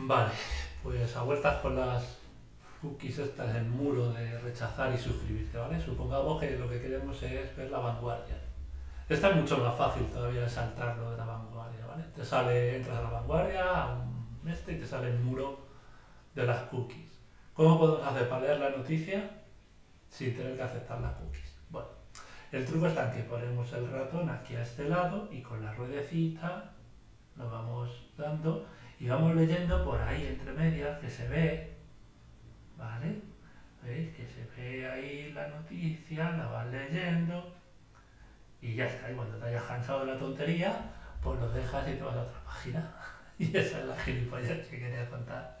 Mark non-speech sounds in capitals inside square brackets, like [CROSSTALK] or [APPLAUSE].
Vale, pues a vueltas con las cookies estas en muro de rechazar y suscribirte, ¿vale? Supongamos que lo que queremos es ver la vanguardia. Esta es mucho más fácil todavía de saltarlo de la vanguardia, ¿vale? Te sale, entras a la vanguardia, a un este y te sale el muro de las cookies. ¿Cómo podemos hacer para leer la noticia sin tener que aceptar las cookies? Bueno, el truco está en que ponemos el ratón aquí a este lado y con la ruedecita lo vamos dando y vamos leyendo por ahí entre medias que se ve, ¿vale? ¿Veis? Que se ve ahí la noticia, la vas leyendo y ya está. Y cuando te hayas cansado de la tontería, pues lo dejas y te vas a otra página. [LAUGHS] Y esa es la gilipollas que quería contar.